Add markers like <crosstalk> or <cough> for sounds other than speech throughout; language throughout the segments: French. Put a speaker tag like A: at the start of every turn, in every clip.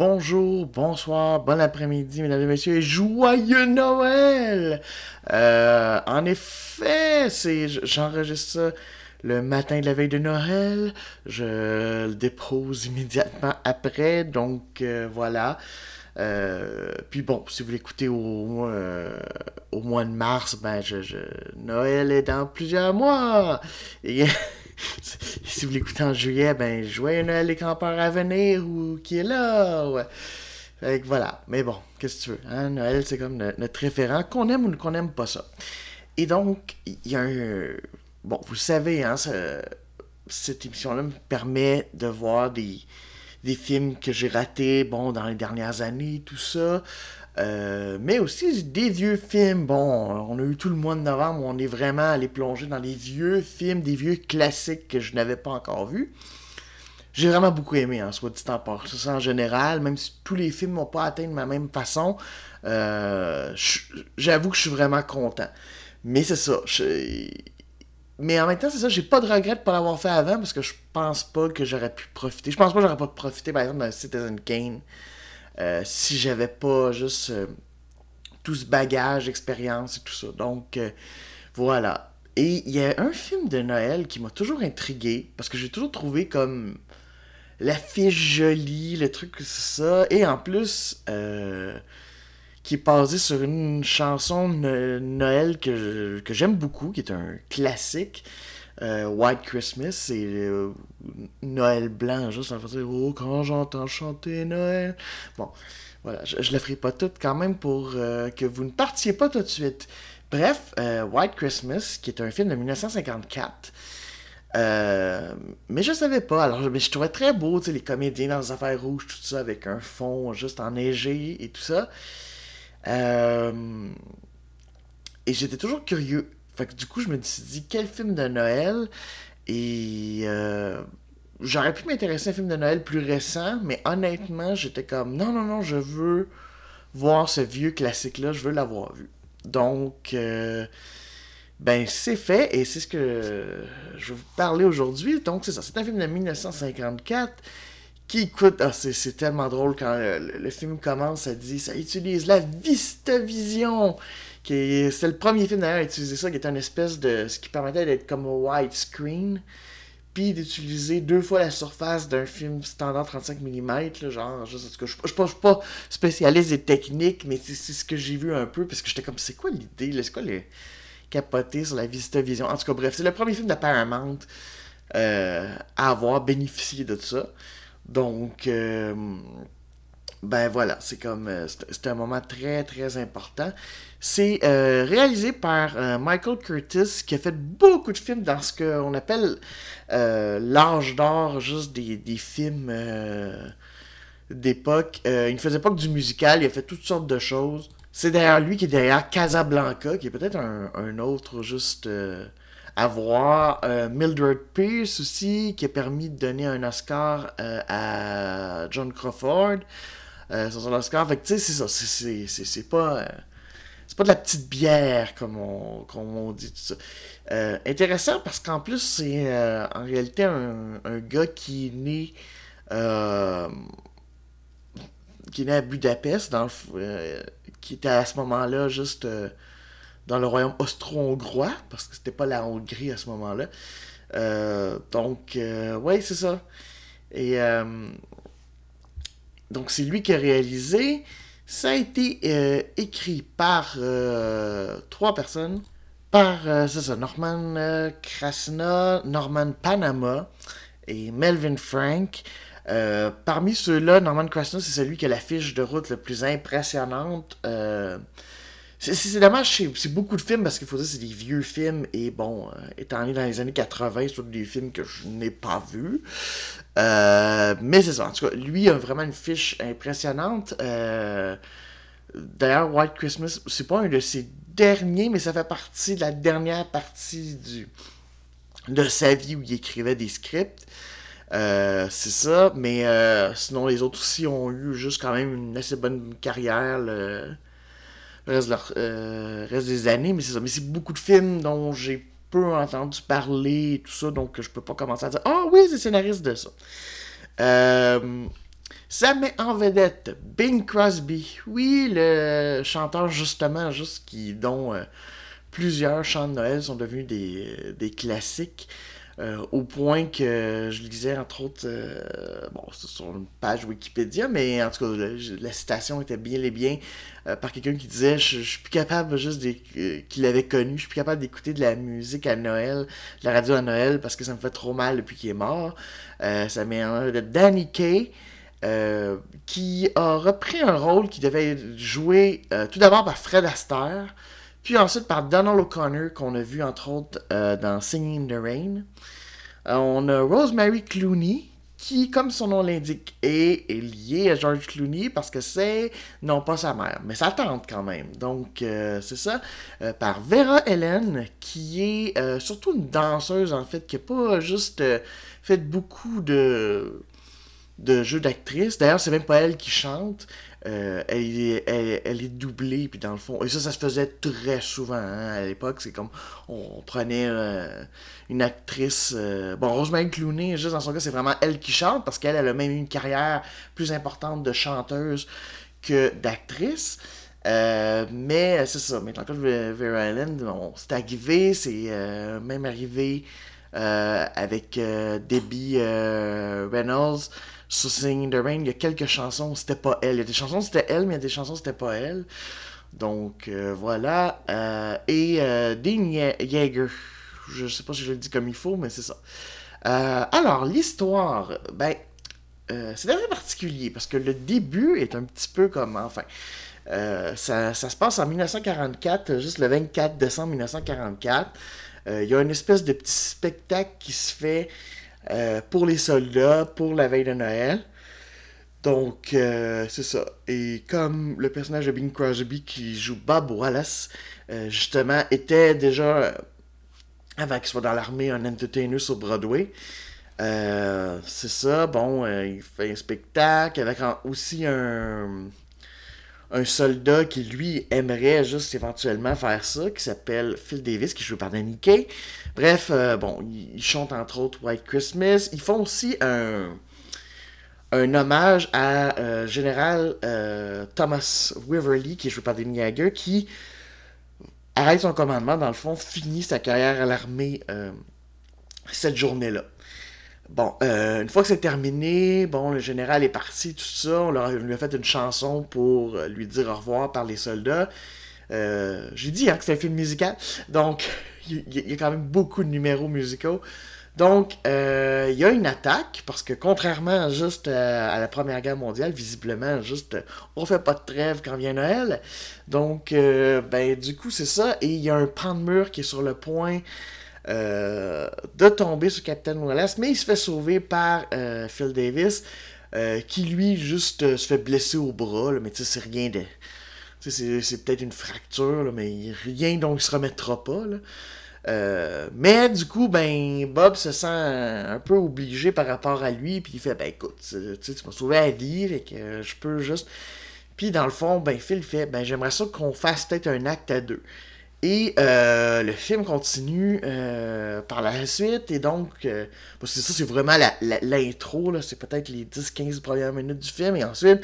A: Bonjour, bonsoir, bon après-midi, mesdames et messieurs, et joyeux Noël! Euh, en effet, c'est, j'enregistre ça le matin de la veille de Noël. Je le dépose immédiatement après, donc euh, voilà. Euh, puis bon, si vous l'écoutez au, au mois de mars, ben je, Noël est dans plusieurs mois. <laughs> <laughs> si vous l'écoutez en juillet, ben joyeux Noël les campeurs à venir ou qui est là. Ouais. Fait que voilà. Mais bon, qu'est-ce que tu veux? Hein? Noël, c'est comme notre référent, qu'on aime ou qu'on n'aime pas ça. Et donc, il y a un. Bon, vous savez, hein, cette émission-là me permet de voir des, des films que j'ai ratés, bon, dans les dernières années, tout ça. Euh, mais aussi des vieux films. Bon, on a eu tout le mois de novembre où on est vraiment allé plonger dans les vieux films, des vieux classiques que je n'avais pas encore vus. J'ai vraiment beaucoup aimé, en hein, soit dit en ça en général, même si tous les films n'ont pas atteint de ma même façon. Euh, j'avoue que je suis vraiment content. Mais c'est ça. Mais en même temps, c'est ça, j'ai pas de regret de pas l'avoir fait avant parce que je pense pas que j'aurais pu profiter. Je pense pas que j'aurais pas profité, par exemple, d'un Citizen Kane euh, si j'avais pas juste euh, tout ce bagage, expérience et tout ça. Donc, euh, voilà. Et il y a un film de Noël qui m'a toujours intrigué, parce que j'ai toujours trouvé comme l'affiche jolie, le truc, c'est ça. Et en plus, qui est basé sur une chanson de Noël que, que j'aime beaucoup, qui est un classique. White Christmas, c'est Noël blanc, juste en faisant Oh, quand j'entends chanter Noël. Bon, voilà, je, ne le ferai pas tout quand même pour euh, que vous ne partiez pas tout de suite. Bref, euh, White Christmas, qui est un film de 1954. Euh, mais je savais pas. Alors, mais je trouvais très beau, tu sais, les comédiens dans les affaires rouges, tout ça, avec un fond juste enneigé et tout ça. et j'étais toujours curieux. Fait que du coup, je me suis dit, quel film de Noël? Et euh, j'aurais pu m'intéresser à un film de Noël plus récent, mais honnêtement, j'étais comme non, non, non, je veux voir ce vieux classique-là, je veux l'avoir vu. Donc, euh, ben, c'est fait et c'est ce que je vais vous parler aujourd'hui. Donc, c'est ça, c'est un film de 1954 qui écoute, ah, c'est tellement drôle quand le, film commence, ça dit, ça utilise la VistaVision c'est le premier film d'ailleurs à utiliser ça, qui est une espèce de. ce qui permettait d'être comme widescreen, puis d'utiliser deux fois la surface d'un film standard 35 mm, genre, je, je, je, suis pas spécialiste des techniques, mais c'est ce que j'ai vu un peu, parce que j'étais comme, c'est quoi l'idée, c'est quoi les capoter sur la Vista Vision? En tout cas, bref, c'est le premier film de euh, à avoir bénéficié de ça. Donc, euh, ben voilà, c'est comme, euh, c'est un moment très, très important. C'est euh, réalisé par euh, Michael Curtis, qui a fait beaucoup de films dans ce qu'on appelle l'âge d'or, juste des, des films d'époque. il ne faisait pas que du musical, il a fait toutes sortes de choses. C'est derrière lui qui est derrière Casablanca, qui est peut-être un, autre juste à voir. Mildred Pierce aussi, qui a permis de donner un Oscar à John Crawford. Sur son Oscar. Fait tu sais, c'est ça. C'est pas c'est pas de la petite bière, comme on, comme on dit tout ça. Euh, intéressant parce qu'en plus, c'est euh, en réalité un, gars qui est né. Euh, qui est né à Budapest, dans qui était à ce moment-là juste dans le royaume austro-hongrois, parce que c'était pas la Hongrie à ce moment-là. donc, ouais, c'est ça. Et donc, c'est lui qui a réalisé. Ça a été euh, écrit par euh, trois personnes. Par, euh, c'est Norman Krasna, Norman Panama et Melvin Frank. parmi ceux-là, Norman Krasna, c'est celui qui a la fiche de route la plus impressionnante. C'est dommage, c'est beaucoup de films parce qu'il faut dire c'est des vieux films et bon, étant né dans les années 80, c'est des films que je n'ai pas vus. Euh, mais c'est ça, en tout cas, lui a vraiment une fiche impressionnante. Euh, d'ailleurs, White Christmas, c'est pas un de ses derniers, mais ça fait partie de la dernière partie du, de sa vie où il écrivait des scripts. Euh, c'est ça, mais sinon les autres aussi ont eu juste quand même une assez bonne carrière reste, reste des années, mais c'est ça. Mais c'est beaucoup de films dont j'ai peu entendu parler, tout ça, donc je peux pas commencer à dire Ah oui, c'est scénariste de ça. Euh, ça met en vedette Bing Crosby. Oui, le chanteur, justement, juste qui, dont euh, plusieurs chants de Noël sont devenus des, des classiques. Euh, au point que je lisais entre autres, euh, bon, sur une page Wikipédia, mais en tout cas, la, citation était bien et bien euh, par quelqu'un qui disait je, suis plus capable juste qu'il avait connu, je suis plus capable d'écouter de la musique à Noël, de la radio à Noël parce que ça me fait trop mal depuis qu'il est mort. ça met en de Danny Kay. qui a repris un rôle qui devait jouer tout d'abord par Fred Astaire, puis ensuite par Donald O'Connor, qu'on a vu entre autres euh, dans Singing in the Rain. Euh, on a Rosemary Clooney, qui, comme son nom l'indique, est, liée à George Clooney parce que c'est non pas sa mère, mais sa tante quand même. Donc, euh, c'est ça. par Vera Ellen, qui est surtout une danseuse, en fait, qui n'a pas juste fait beaucoup de, de jeux d'actrice. D'ailleurs, c'est même pas elle qui chante. Euh, elle, est, elle, est doublée, puis dans le fond, et ça, ça se faisait très souvent hein, à l'époque. C'est comme on prenait euh, une actrice. Euh, bon, Rosemary Clooney, juste dans son cas, c'est vraiment elle qui chante parce qu'elle elle a même eu une carrière plus importante de chanteuse que d'actrice. mais c'est ça, mais de Vera Ellen, bon, c'est arrivé, c'est même arrivé avec Debbie Reynolds sur Singing the Rain, il y a quelques chansons, c'était pas elle. Il y a des chansons, c'était elle, mais il y a des chansons, c'était pas elle. Donc, euh, voilà. Euh, et euh, Dean Yeager. Je sais pas si je le dis comme il faut, mais c'est ça. alors, l'histoire, ben, c'est très particulier parce que le début est un petit peu comme, enfin, ça, ça, se passe en 1944, juste le 24 décembre 1944. Il y a une espèce de petit spectacle qui se fait euh, pour les soldats, pour la veille de Noël. Donc, euh, c'est ça. Et comme le personnage de Bing Crosby qui joue Bob Wallace, euh, justement, était déjà, avant qu'il soit dans l'armée, un entertainer sur Broadway. c'est ça, bon, il fait un spectacle avec aussi un, un soldat qui, lui, aimerait juste éventuellement faire ça, qui s'appelle Phil Davis, qui joue par Danny Kay. Bref, euh, bon, ils chantent entre autres White Christmas. Ils font aussi un, un hommage à euh, Général euh, Thomas Wiverly, qui est joué par Danny Jagger, qui arrête son commandement, dans le fond, finit sa carrière à l'armée cette journée-là. Bon, une fois que c'est terminé, bon, le général est parti, tout ça, on, leur, lui a fait une chanson pour lui dire au revoir par les soldats. J'ai dit hein, que c'est un film musical, donc <laughs> il y, a quand même beaucoup de numéros musicaux. Donc, euh, il y a une attaque, parce que contrairement juste euh, à la Première Guerre mondiale, visiblement, juste, on fait pas de trêve quand vient Noël. Donc, euh, ben, du coup, c'est ça. Et il y a un pan de mur qui est sur le point de tomber sur Captain Wallace, mais il se fait sauver par Phil Davis, qui lui, juste, se fait blesser au bras, mais tu sais, c'est rien de... C'est peut-être une fracture, mais rien dont il se remettra pas. Euh, mais du coup, ben, Bob se sent un peu obligé par rapport à lui, puis il fait, ben écoute, tu m'as sauvé la vie, et que je peux juste... Puis dans le fond, ben Phil fait, ben j'aimerais ça qu'on fasse peut-être un acte à deux. Et euh, le film continue euh, par la suite, et donc, parce que ça c'est vraiment l'intro, c'est peut-être les 10-15 premières minutes du film, et ensuite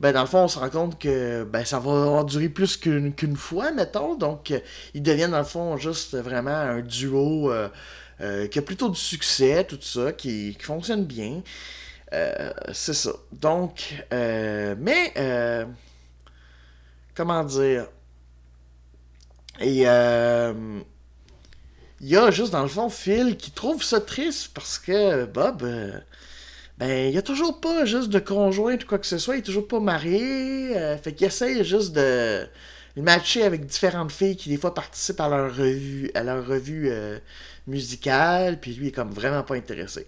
A: ben dans le fond, on se rend compte que ben, ça va durer plus qu'une fois, mettons. Donc, euh, ils deviennent dans le fond juste vraiment un duo euh, euh, qui a plutôt du succès, tout ça, qui, fonctionne bien. c'est ça. Donc, mais, comment dire, et il y a juste dans le fond Phil qui trouve ça triste parce que Bob ben, il a toujours pas juste de conjointe ou quoi que ce soit, il est toujours pas marié, euh, fait qu'il essaye juste de matcher avec différentes filles qui des fois participent à leur revue, à leur revue euh, musicale, puis lui est comme vraiment pas intéressé.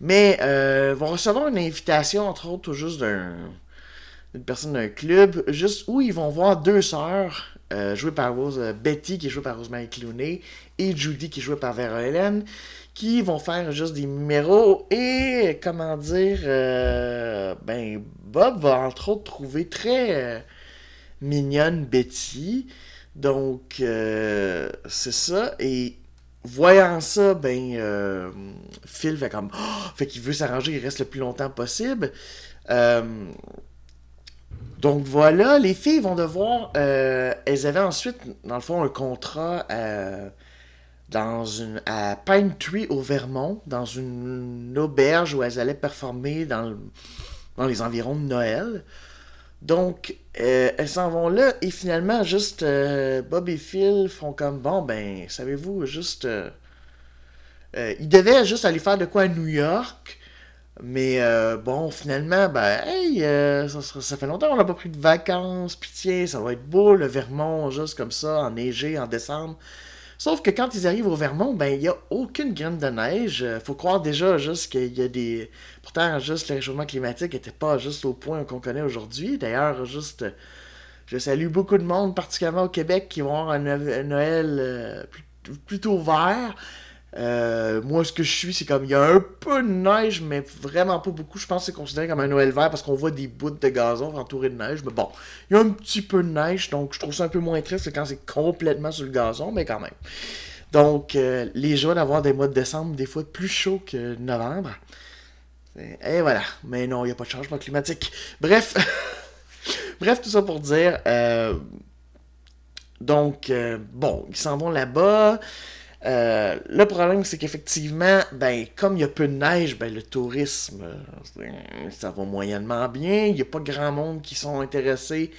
A: Mais euh, vont recevoir une invitation, entre autres, juste d'une personne d'un club, juste où ils vont voir deux sœurs, jouées par Rose, Betty qui est jouée par Rosemary Clooney, et Judy qui est jouée par Vera Helen, qui vont faire juste des numéros et comment dire euh, ben Bob va entre autres trouver très euh, mignonne Betty donc euh, c'est ça et voyant ça, ben, euh, Phil fait comme. Oh! fait qu'il veut s'arranger, il reste le plus longtemps possible. Euh, donc voilà, les filles vont devoir. Euh, elles avaient ensuite, dans le fond, un contrat dans une, à Pine Tree au Vermont, dans une, auberge où elles allaient performer dans, les environs de Noël. Donc, euh, elles s'en vont là et finalement, juste euh, Bob et Phil font comme bon, ben, savez-vous, juste. Euh, ils devaient juste aller faire de quoi à New York. Mais bon, finalement, ben, hey, ça, fait longtemps qu'on n'a pas pris de vacances. Pitié, ça va être beau, le Vermont, juste comme ça, enneigé en décembre. Sauf que quand ils arrivent au Vermont, ben il n'y a aucune graine de neige. Euh, faut croire déjà juste qu'il y a des. Pourtant, juste le réchauffement climatique n'était pas juste au point qu'on connaît aujourd'hui. D'ailleurs, juste. Je salue beaucoup de monde, particulièrement au Québec, qui vont avoir un Noël euh, plutôt vert. Euh, moi, ce que je suis, c'est comme il y a un peu de neige, mais vraiment pas beaucoup. Je pense que c'est considéré comme un Noël vert parce qu'on voit des bouts de gazon entourés de neige. Mais bon, il y a un petit peu de neige, donc je trouve ça un peu moins triste quand c'est complètement sur le gazon, mais quand même. Donc, euh, les joies d'avoir des mois de décembre, des fois plus chauds que novembre. Et voilà. Mais non, il n'y a pas de changement climatique. Bref. <laughs> Bref, tout ça pour dire. Euh, donc, bon, ils s'en vont là-bas. Euh, le problème, c'est qu'effectivement, ben, comme il y a peu de neige, ben, le tourisme, euh, ça va moyennement bien. Il n'y a pas grand monde qui sont intéressés.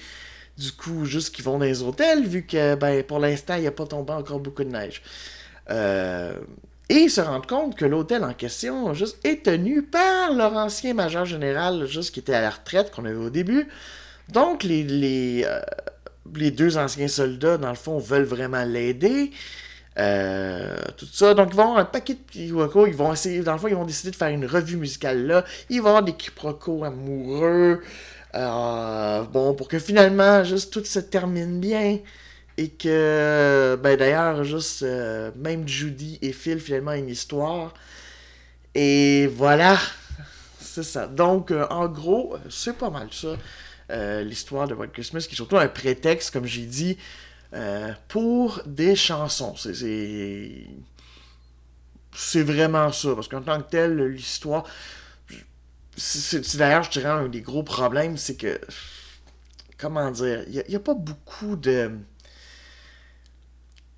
A: Du coup, juste qu'ils vont dans les hôtels, vu que ben, pour l'instant, il n'y a pas tombé encore beaucoup de neige. Euh, et ils se rendent compte que l'hôtel en question juste, est tenu par leur ancien major général, juste qui était à la retraite, qu'on avait au début. Donc, les, les, les deux anciens soldats, dans le fond, veulent vraiment l'aider. Euh, tout ça. Donc, ils vont avoir un paquet de quiproquos. Ils vont essayer, dans le fond, ils vont décider de faire une revue musicale là. Il va y avoir des quiproquos amoureux. Euh, bon, pour que finalement, juste tout se termine bien. Et que, ben d'ailleurs, juste, euh, même Judy et Phil, finalement, une histoire. Et voilà. C'est ça. Donc, en gros, c'est pas mal ça. L'histoire de White Christmas, qui est surtout un prétexte, comme j'ai dit, euh, pour des chansons. C'est vraiment ça. Parce qu'en tant que tel, l'histoire. C'est d'ailleurs, je dirais, un des gros problèmes, c'est que. Comment dire Il n'y a, pas beaucoup de.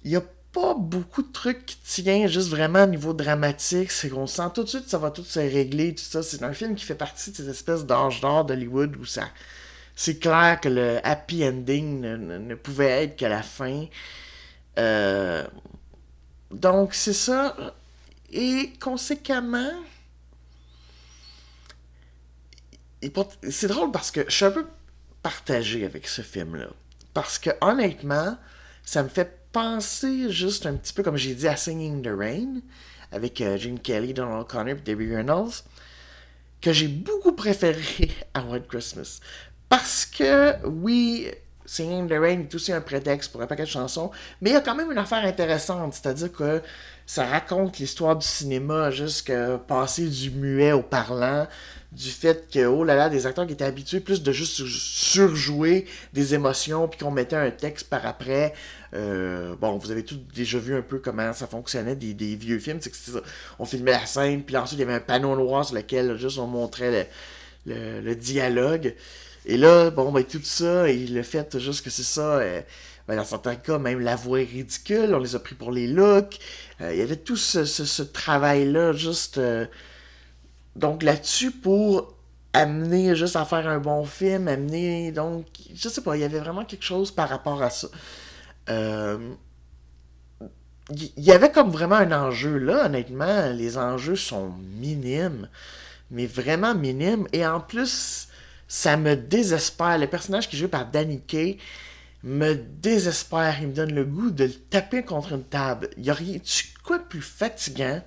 A: Il n'y a pas beaucoup de trucs qui tiennent juste vraiment au niveau dramatique. C'est qu'on sent tout de suite que ça va tout se régler, tout ça. C'est un film qui fait partie de cette espèce d'âge d'or d'Hollywood où ça c'est clair que le happy ending ne, pouvait être que la fin. Euh, donc, c'est ça. Et conséquemment, c'est drôle parce que je suis un peu partagé avec ce film-là. Parce que honnêtement, ça me fait penser juste un petit peu, comme j'ai dit, à Singing the Rain, avec euh, Gene Kelly, Donald Connor et Debbie Reynolds, que j'ai beaucoup préféré <laughs> à White Christmas. Parce que, oui, Singing the Rain est aussi un prétexte pour un paquet de chansons, mais il y a quand même une affaire intéressante, c'est-à-dire que ça raconte l'histoire du cinéma, jusqu'à passer du muet au parlant, du fait que, oh là là, des acteurs qui étaient habitués plus de juste surjouer des émotions, puis qu'on mettait un texte par après. Euh, bon, vous avez tous déjà vu un peu comment ça fonctionnait des, vieux films, c'est que ça, on filmait la scène, puis ensuite il y avait un panneau noir sur lequel juste on montrait le dialogue. Et là, bon, ben, tout ça, et le fait juste que c'est ça, euh, ben, dans certains cas, même la voix est ridicule, on les a pris pour les looks. Euh, il y avait tout ce, travail-là, juste. Euh, donc là-dessus, pour amener juste à faire un bon film, amener. Donc, je sais pas, il y avait vraiment quelque chose par rapport à ça. Il y avait comme vraiment un enjeu là, honnêtement. Les enjeux sont minimes, mais vraiment minimes. Et en plus ça me désespère. Le personnage qui est joué par Danny Kay me désespère. Il me donne le goût de le taper contre une table. Y a rien, quoi de plus fatigant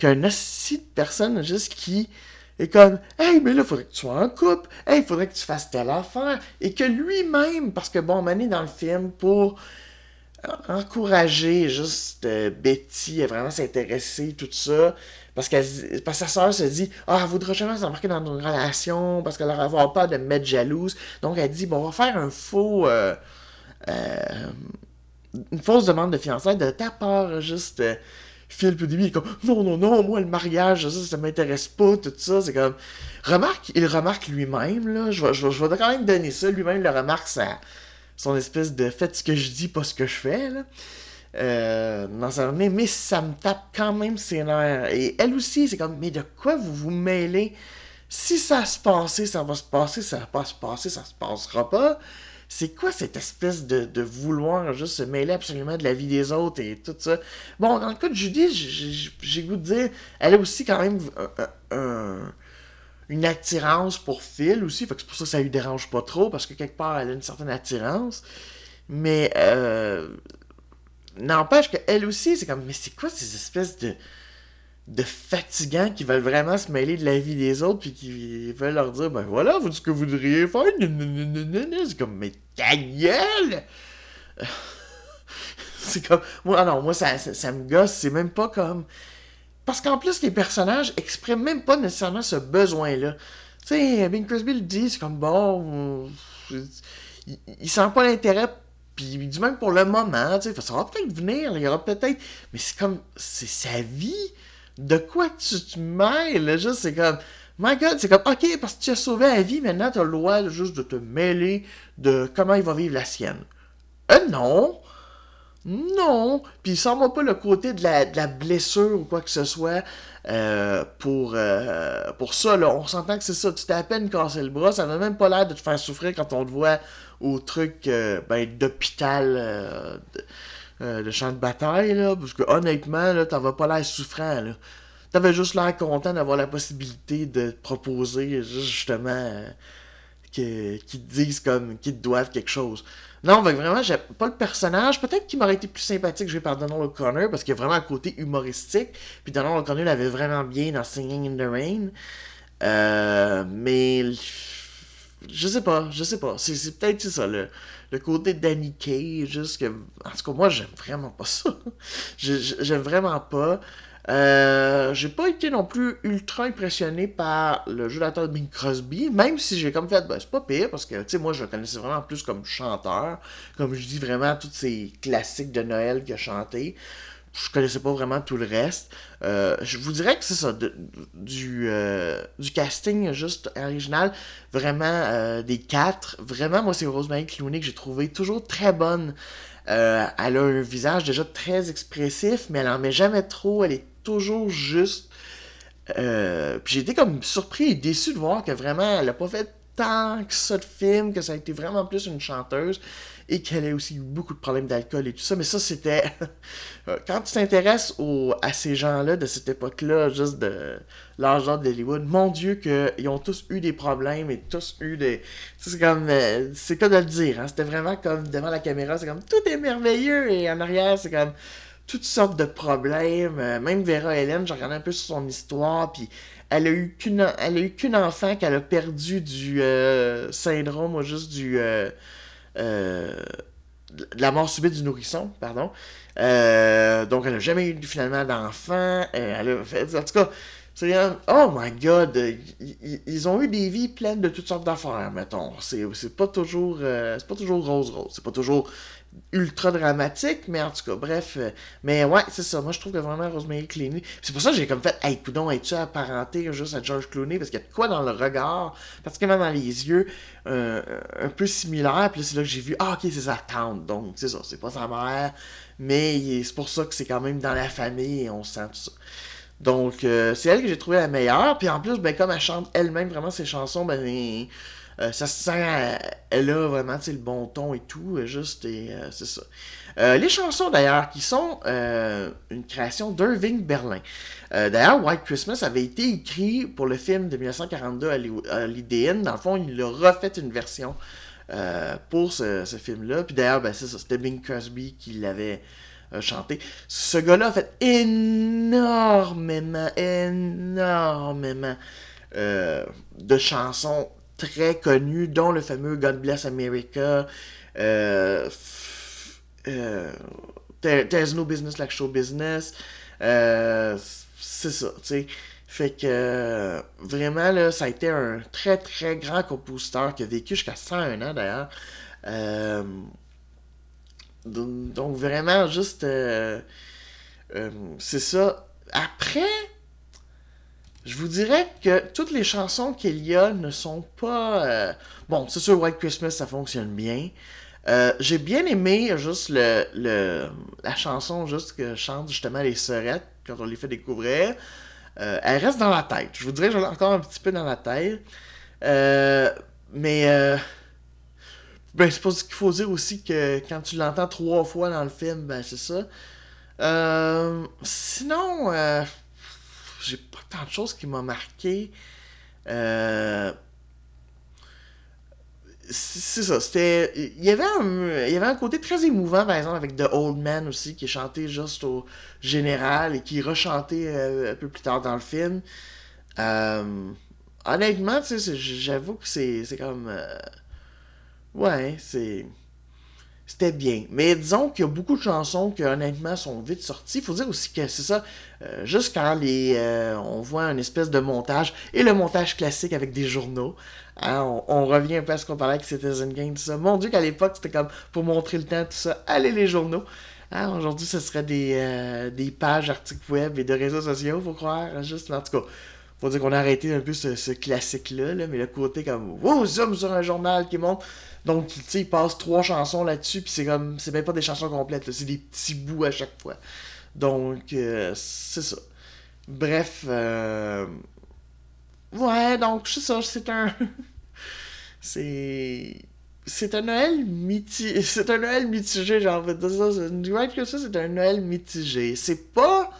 A: qu'un assis de personne juste qui est comme Hey, mais là, il faudrait que tu sois en couple. Hey, il faudrait que tu fasses telle affaire. Et que lui-même, parce que bon, Mané dans le film pour encourager juste euh, Betty à vraiment s'intéresser, tout ça. Parce, que sa soeur se dit Ah, elle voudra jamais s'embarquer dans une relation parce qu'elle va avoir peur de me mettre jalouse. Donc elle dit Bon, on va faire un faux. Euh, euh, une fausse demande de fiançailles de ta part, juste. Phil, au début, il est comme non, non, non, moi, le mariage, ça, ça m'intéresse pas, tout ça. C'est comme. Remarque, il remarque lui-même, là. Je vais, je, je quand même donner ça. Lui-même, le remarque sa, son espèce de faites ce que je dis, pas ce que je fais, là. Euh, dans sa mais ça me tape quand même ses nerfs. Et elle aussi, c'est comme, mais de quoi vous vous mêlez? Si ça se passait, ça va se passer, ça va pas se passer, ça se passera pas c'est quoi cette espèce de, vouloir juste se mêler absolument de la vie des autres et tout ça? Bon, dans le cas de Judy, j'ai goût de dire, elle a aussi quand même une attirance pour Phil aussi, que c'est pour ça que ça lui dérange pas trop, parce que quelque part, elle a une certaine attirance. Mais, euh, n'empêche qu'elle aussi, c'est comme, mais c'est quoi ces espèces de de fatigants qui veulent vraiment se mêler de la vie des autres puis qui veulent leur dire ben voilà vous ce que vous devriez faire c'est comme mais ta gueule! <laughs> C'est comme moi non moi ça, ça, me gosse c'est même pas comme parce qu'en plus les personnages expriment même pas nécessairement ce besoin là tu sais Bing Crosby le dit c'est comme bon il, il sent pas l'intérêt puis du même pour le moment tu sais ça va peut-être venir il y aura peut-être mais c'est comme c'est sa vie de quoi tu te mêles? Juste, c'est comme, my god, c'est comme, ok, parce que tu as sauvé la vie, maintenant tu as le droit juste de te mêler de comment il va vivre la sienne. Euh, non! Non! Puis ça va pas le côté de la, blessure ou quoi que ce soit euh, pour, euh, pour ça. Là. On s'entend que c'est ça. Tu t'es à peine cassé le bras. Ça n'a même pas l'air de te faire souffrir quand on te voit au truc euh, ben, d'hôpital le champ de bataille, là, parce que honnêtement, là, pas l'air souffrant, là. T'avais juste l'air content d'avoir la possibilité de te proposer, justement, qu'ils te disent comme, qu'ils te doivent quelque chose. Non, vraiment, j'ai pas le personnage. Peut-être qu'il m'aurait été plus sympathique joué par Donald O'Connor, parce qu'il y a vraiment un côté humoristique. Puis Donald O'Connor l'avait vraiment bien dans Singing in the Rain. Euh, mais je sais pas, je sais pas. C'est peut-être ça, le, le côté Danny Kay, juste que. En tout cas, moi, j'aime vraiment pas ça. <laughs> j'aime vraiment pas. Euh, j'ai pas été non plus ultra impressionné par le jeu d'acteur de Bing Crosby, même si j'ai comme fait, ben, c'est pas pire, parce que, tu sais, moi, je le connaissais vraiment plus comme chanteur, comme je dis vraiment tous ces classiques de Noël qu'il a chanté je connaissais pas vraiment tout le reste. Euh, je vous dirais que c'est ça, du, euh, du casting juste original, vraiment des quatre. Vraiment, moi, c'est Rosemary Clooney que j'ai trouvé toujours très bonne. Elle a un visage déjà très expressif, mais elle en met jamais trop. Elle est toujours juste. puis j'ai été comme surpris et déçu de voir que vraiment, elle a pas fait tant que ça de film, que ça a été vraiment plus une chanteuse et qu'elle a aussi eu beaucoup de problèmes d'alcool et tout ça. Mais ça, c'était. <laughs> Quand tu t'intéresses à ces gens-là de cette époque-là, juste de l'âge d'Hollywood, mon Dieu, qu'ils ont tous eu des problèmes et tous eu des. C'est comme. Euh, c'est quoi de le dire, hein? C'était vraiment comme devant la caméra, c'est comme tout est merveilleux et en arrière, c'est comme toutes sortes de problèmes. Euh, même Vera Hélène, j'ai regardé un peu sur son histoire, puis elle a eu qu'une, elle enfant qu'elle a perdu du euh, syndrome, ou juste du. Euh, la mort subite du nourrisson, pardon. Euh, donc, elle n'a jamais eu finalement d'enfant. Euh, en tout cas, c'est oh my god, ils, ont eu des vies pleines de toutes sortes d'affaires, mettons. C'est, pas toujours, c'est pas toujours rose rose, c'est pas toujours ultra dramatique, mais en tout cas, bref. Euh, mais ouais, c'est ça. Moi, je trouve que vraiment Rosemary Clooney. C'est pour ça que j'ai comme fait, hey, coudon, es-tu apparenté juste à George Clooney? Parce qu'il y a de quoi dans le regard, particulièrement dans les yeux, euh, un peu similaire. Puis là, c'est là que j'ai vu, ah, ok, c'est sa tante. Donc, c'est ça, c'est pas sa mère. Mais c'est pour ça que c'est quand même dans la famille et on sent tout ça. Donc, euh, c'est elle que j'ai trouvé la meilleure. Puis en plus, ben, comme elle chante elle-même vraiment ses chansons, ben euh, ça se sent, elle a vraiment le bon ton et tout, euh, juste, et euh, c'est ça. les chansons d'ailleurs, qui sont une création d'Irving Berlin. d'ailleurs, White Christmas avait été écrit pour le film de 1942 à l'IDN. Dans le fond, il a refait une version pour ce, film-là. Puis d'ailleurs, ben, c'est ça, c'était Bing Crosby qui l'avait chanté. Ce gars-là a fait énormément, énormément de chansons très connus, dont le fameux God Bless America, euh, euh, There's No Business Like Show Business. Euh, c'est ça, tu sais. Fait que vraiment, là, ça a été un très très grand compositeur qui a vécu jusqu'à 101 ans d'ailleurs. Donc, vraiment, juste Euh, c'est ça. Après, je vous dirais que toutes les chansons qu'il y a ne sont pas. euh, Bon, c'est sûr, White Christmas, ça fonctionne bien. Euh, J'ai bien aimé juste le, le- la chanson juste que chantent justement les sœurettes quand on les fait découvrir. Euh, elle reste dans la tête. Je vous dirais que j'en ai encore un petit peu dans la tête. Euh, mais euh, ben, c'est pas ce qu'il faut dire aussi que quand tu l'entends trois fois dans le film, ben c'est ça. Euh, sinon, euh, j'ai pas tant de choses qui m'ont marqué. Euh, c'est ça, c'était. Il y, avait un, il y avait un côté très émouvant, par exemple, avec The Old Man aussi, qui est chanté juste au général et qui est rechanté euh, un peu plus tard dans le film. Euh, honnêtement, tu sais, j'avoue que c'est c'est comme. Ouais, c'est. C'était bien. Mais disons qu'il y a beaucoup de chansons qui, honnêtement, sont vite sorties. Il faut dire aussi que c'est ça, euh, juste quand les, euh, on voit une espèce de montage, et le montage classique avec des journaux, hein, on, revient un peu à ce qu'on parlait avec Citizen Game, tout ça. Mon Dieu, qu'à l'époque, c'était comme pour montrer le temps, tout ça. Allez, les journaux. Hein, Aujourd'hui, ce serait des, euh, des pages, articles web et de réseaux sociaux, faut croire. Juste, en tout cas, faut dire qu'on a arrêté un peu ce, classique-là, là, mais le côté comme, wow, zoom sur un journal qui monte. Donc, tu sais, il passe trois chansons là-dessus, puis c'est comme, c'est même pas des chansons complètes, c'est des petits bouts à chaque fois. Donc, euh, c'est ça. Bref, euh... ouais, donc, c'est ça, c'est un. <laughs> c'est. C'est un Noël mitigé. <laughs> C'est un Noël mitigé, j'ai envie de ça. C'est- Right que ça, c'est un Noël mitigé. C'est pas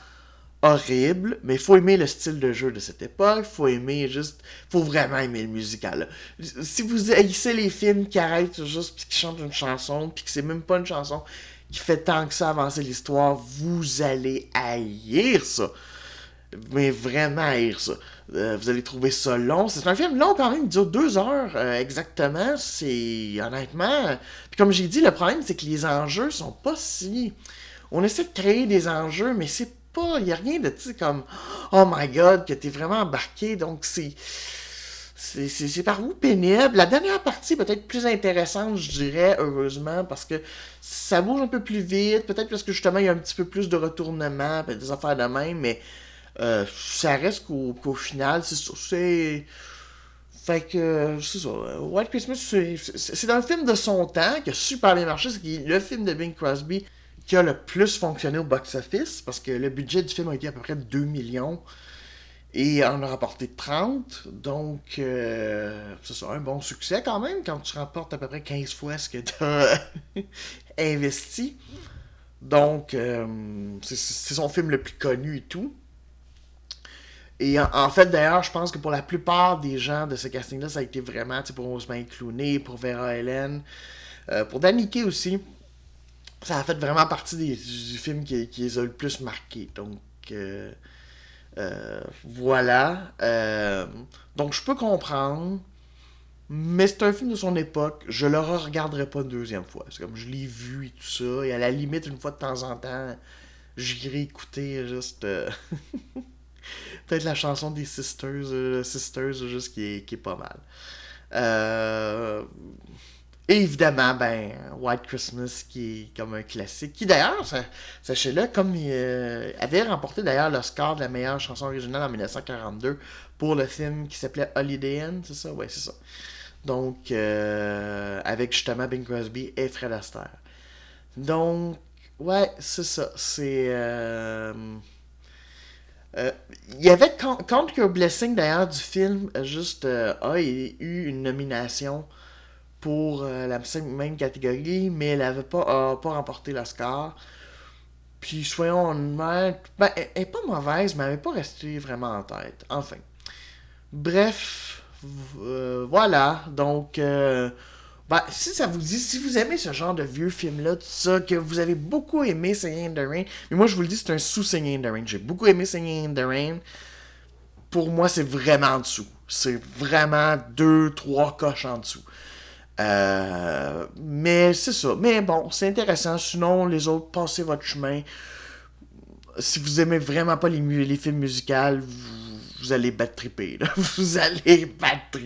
A: horrible, mais faut aimer le style de jeu de cette époque, faut aimer juste, faut vraiment aimer le musical. Si vous haïssez les films qui arrêtent juste puis qui chantent une chanson, puis que c'est même pas une chanson qui fait tant que ça avancer l'histoire, vous allez haïr ça. Mais vraiment haïr ça. Euh, vous allez trouver ça long. C'est un film long quand même, il dure deux heures euh, exactement. C'est honnêtement. Puis comme j'ai dit, le problème c'est que les enjeux sont pas si. On essaie de créer des enjeux, mais c'est pas. Il y a rien de tu comme Oh my god, que t'es vraiment embarqué. Donc c'est. C'est par où pénible. La dernière partie peut-être plus intéressante, je dirais, heureusement, parce que ça bouge un peu plus vite. Peut-être parce que justement, il y a un petit peu plus de retournement, peut-être des affaires de même, mais euh, ça reste qu'au final, c'est. Fait que, c'est ça. White Christmas, c'est un film de son temps qui a super bien marché. C'est le film de Bing Crosby qui a le plus fonctionné au box-office parce que le budget du film a été à peu près 2 millions et en a rapporté 30. Donc, euh, c'est un bon succès quand même quand tu rapportes à peu près 15 fois ce que tu as <laughs> investi. Donc, euh, c'est son film le plus connu et tout. Et en, fait, d'ailleurs, je pense que pour la plupart des gens de ce casting-là, ça a été vraiment, pour Rosemary Clooney, pour Vera Ellen, euh, pour Daniké aussi, ça a fait vraiment partie du, film qui, qui les a le plus marqués. Donc, euh, euh, voilà. Euh, donc, je peux comprendre. Mais c'est un film de son époque. Je le regarderai pas une deuxième fois. C'est comme je l'ai vu et tout ça. Et à la limite, une fois de temps en temps, j'irai écouter juste. euh, <laughs> Peut-être la chanson des Sisters, euh, Sisters juste qui est, qui est pas mal. Euh, Évidemment, ben, White Christmas qui est comme un classique. Qui d'ailleurs, sa- sachez-le, comme il euh, avait remporté d'ailleurs l'Oscar de la meilleure chanson originale en 1942 pour le film qui s'appelait Holiday Inn, c'est ça? Ouais, c'est ça. Donc, euh, avec justement Bing Crosby et Fred Astaire. Donc, ouais, c'est ça. C'est. euh, Il y avait Count Your Blessing d'ailleurs du film, juste a eu une nomination pour euh, la même catégorie, mais elle n'avait pas, pas remporté l'Oscar. Puis soyons honnêtes, ben, elle elle est pas mauvaise, mais elle n'est pas restée vraiment en tête. Enfin. Bref, euh, voilà. Donc, euh, ben, si ça vous dit, si vous aimez ce genre de vieux film-là, tout ça, que vous avez beaucoup aimé Singing in the Rain, mais moi je vous le dis, c'est un sous-Singing in the Rain. J'ai beaucoup aimé Singing in the Rain. Pour moi, c'est vraiment en dessous. C'est vraiment deux, trois coches en dessous. Euh, mais c'est ça. Mais bon, c'est intéressant. Sinon, les autres, passez votre chemin. Si vous aimez vraiment pas les, les films musicaux, vous, vous allez battre triper. là. <laughs> Vous allez battre.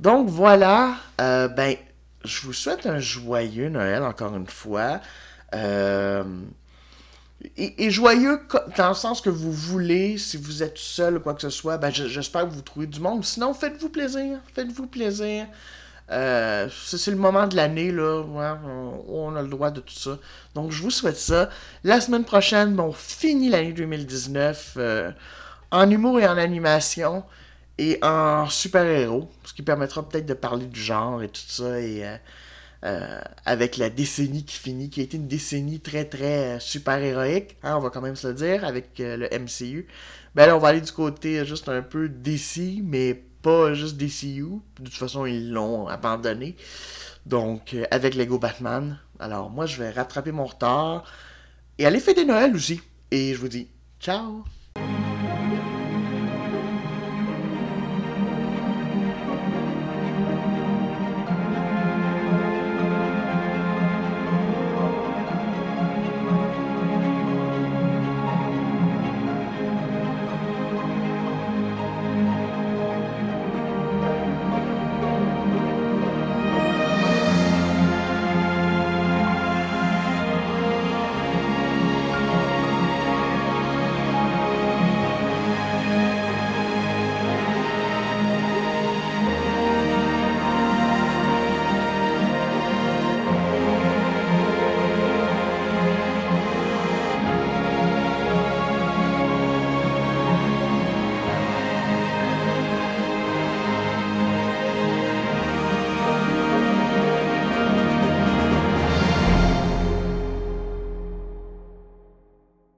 A: Donc voilà. Euh, ben, je vous souhaite un joyeux Noël encore une fois. Euh, et, joyeux dans le sens que vous voulez, si vous êtes seul ou quoi que ce soit, ben j'espère que vous trouvez du monde. Sinon, faites-vous plaisir. Faites-vous plaisir. Euh, c'est le moment de l'année, là, où on, a le droit de tout ça. Donc, je vous souhaite ça. La semaine prochaine, on finit l'année 2019 euh, en humour et en animation et en super-héros, ce qui permettra peut-être de parler du genre et tout ça. Et euh, avec la décennie qui finit, qui a été une décennie très très euh, super héroïque, hein, on va quand même se le dire, avec le MCU. Ben là, on va aller du côté juste un peu DC, mais pas juste DCU. De toute façon, ils l'ont abandonné. Donc, avec Lego Batman. Alors, moi, je vais rattraper mon retard et aller fêter Noël aussi. Et je vous dis, ciao!